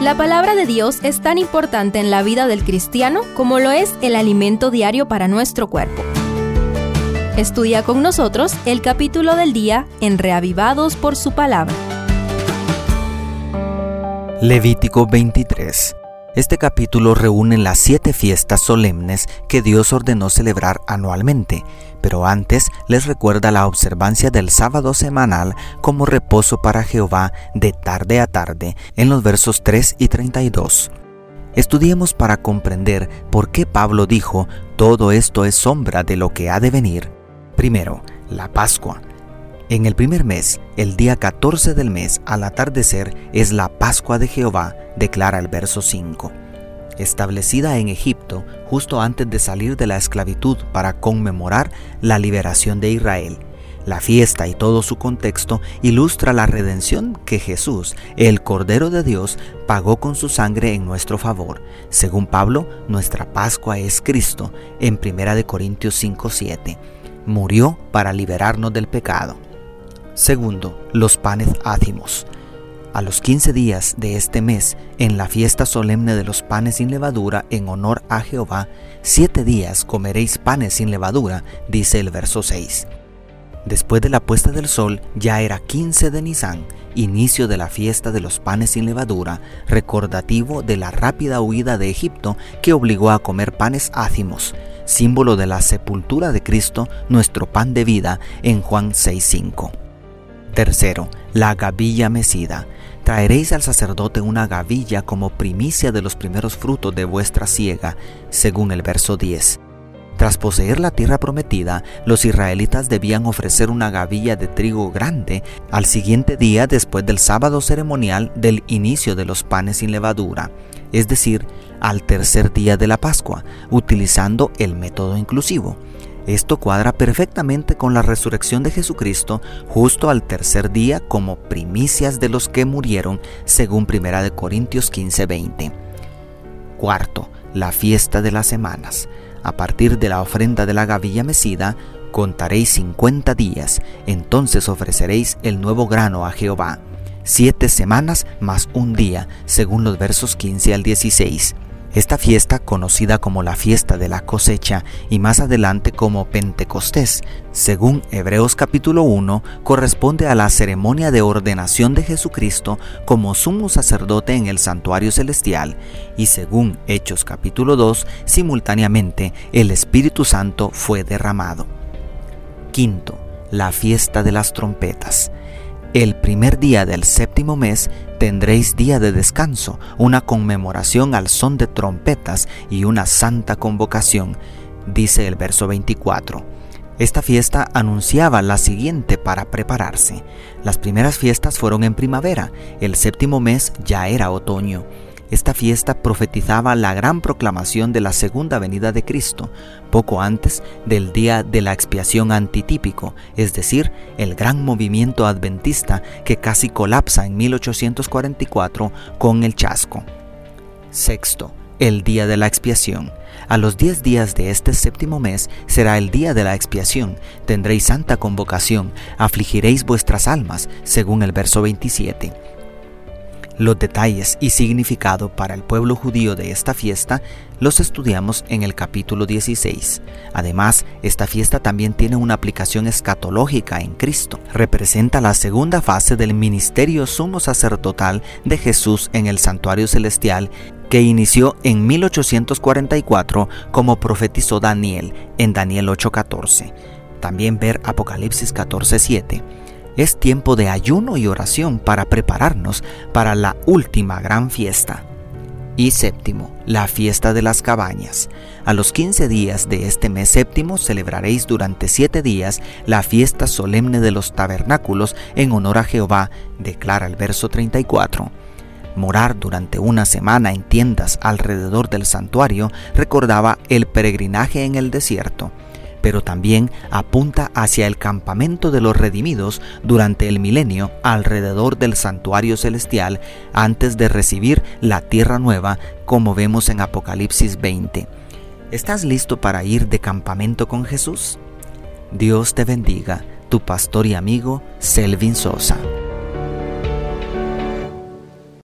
La palabra de Dios es tan importante en la vida del cristiano como lo es el alimento diario para nuestro cuerpo. Estudia con nosotros el capítulo del día en Reavivados por su palabra. Levítico 23. Este capítulo reúne las siete fiestas solemnes que Dios ordenó celebrar anualmente, pero antes les recuerda la observancia del sábado semanal como reposo para Jehová de tarde a tarde, en los versos 3 y 32. Estudiemos para comprender por qué Pablo dijo, todo esto es sombra de lo que ha de venir. Primero, la Pascua. En el primer mes, el día 14 del mes al atardecer es la Pascua de Jehová, declara el verso 5. Establecida en Egipto justo antes de salir de la esclavitud para conmemorar la liberación de Israel. La fiesta y todo su contexto ilustra la redención que Jesús, el Cordero de Dios, pagó con su sangre en nuestro favor. Según Pablo, nuestra Pascua es Cristo, en 1 Corintios 5:7. Murió para liberarnos del pecado. Segundo, los panes ácimos. A los 15 días de este mes, en la fiesta solemne de los panes sin levadura en honor a Jehová, siete días comeréis panes sin levadura, dice el verso 6. Después de la puesta del sol ya era 15 de Nisan, inicio de la fiesta de los panes sin levadura, recordativo de la rápida huida de Egipto que obligó a comer panes ácimos, símbolo de la sepultura de Cristo, nuestro pan de vida, en Juan 6.5. Tercero, la gavilla mecida. Traeréis al sacerdote una gavilla como primicia de los primeros frutos de vuestra siega, según el verso 10. Tras poseer la tierra prometida, los israelitas debían ofrecer una gavilla de trigo grande al siguiente día después del sábado ceremonial del inicio de los panes sin levadura, es decir, al tercer día de la Pascua, utilizando el método inclusivo. Esto cuadra perfectamente con la resurrección de Jesucristo justo al tercer día como primicias de los que murieron, según 1 Corintios 15:20. Cuarto, la fiesta de las semanas. A partir de la ofrenda de la gavilla mecida, contaréis 50 días, entonces ofreceréis el nuevo grano a Jehová. Siete semanas más un día, según los versos 15 al 16. Esta fiesta, conocida como la fiesta de la cosecha y más adelante como Pentecostés, según Hebreos capítulo 1, corresponde a la ceremonia de ordenación de Jesucristo como sumo sacerdote en el santuario celestial y según Hechos capítulo 2, simultáneamente el Espíritu Santo fue derramado. Quinto, la fiesta de las trompetas. El primer día del séptimo mes tendréis día de descanso, una conmemoración al son de trompetas y una santa convocación, dice el verso 24. Esta fiesta anunciaba la siguiente para prepararse. Las primeras fiestas fueron en primavera, el séptimo mes ya era otoño. Esta fiesta profetizaba la gran proclamación de la segunda venida de Cristo, poco antes del día de la expiación antitípico, es decir, el gran movimiento adventista que casi colapsa en 1844 con el chasco. Sexto, el día de la expiación. A los diez días de este séptimo mes será el día de la expiación. Tendréis santa convocación, afligiréis vuestras almas, según el verso 27. Los detalles y significado para el pueblo judío de esta fiesta los estudiamos en el capítulo 16. Además, esta fiesta también tiene una aplicación escatológica en Cristo. Representa la segunda fase del ministerio sumo sacerdotal de Jesús en el santuario celestial que inició en 1844 como profetizó Daniel en Daniel 8:14. También ver Apocalipsis 14:7 es tiempo de ayuno y oración para prepararnos para la última gran fiesta. Y séptimo, la fiesta de las cabañas. A los 15 días de este mes séptimo celebraréis durante siete días la fiesta solemne de los tabernáculos en honor a Jehová, declara el verso 34. Morar durante una semana en tiendas alrededor del santuario recordaba el peregrinaje en el desierto pero también apunta hacia el campamento de los redimidos durante el milenio alrededor del santuario celestial antes de recibir la tierra nueva como vemos en Apocalipsis 20. ¿Estás listo para ir de campamento con Jesús? Dios te bendiga, tu pastor y amigo Selvin Sosa.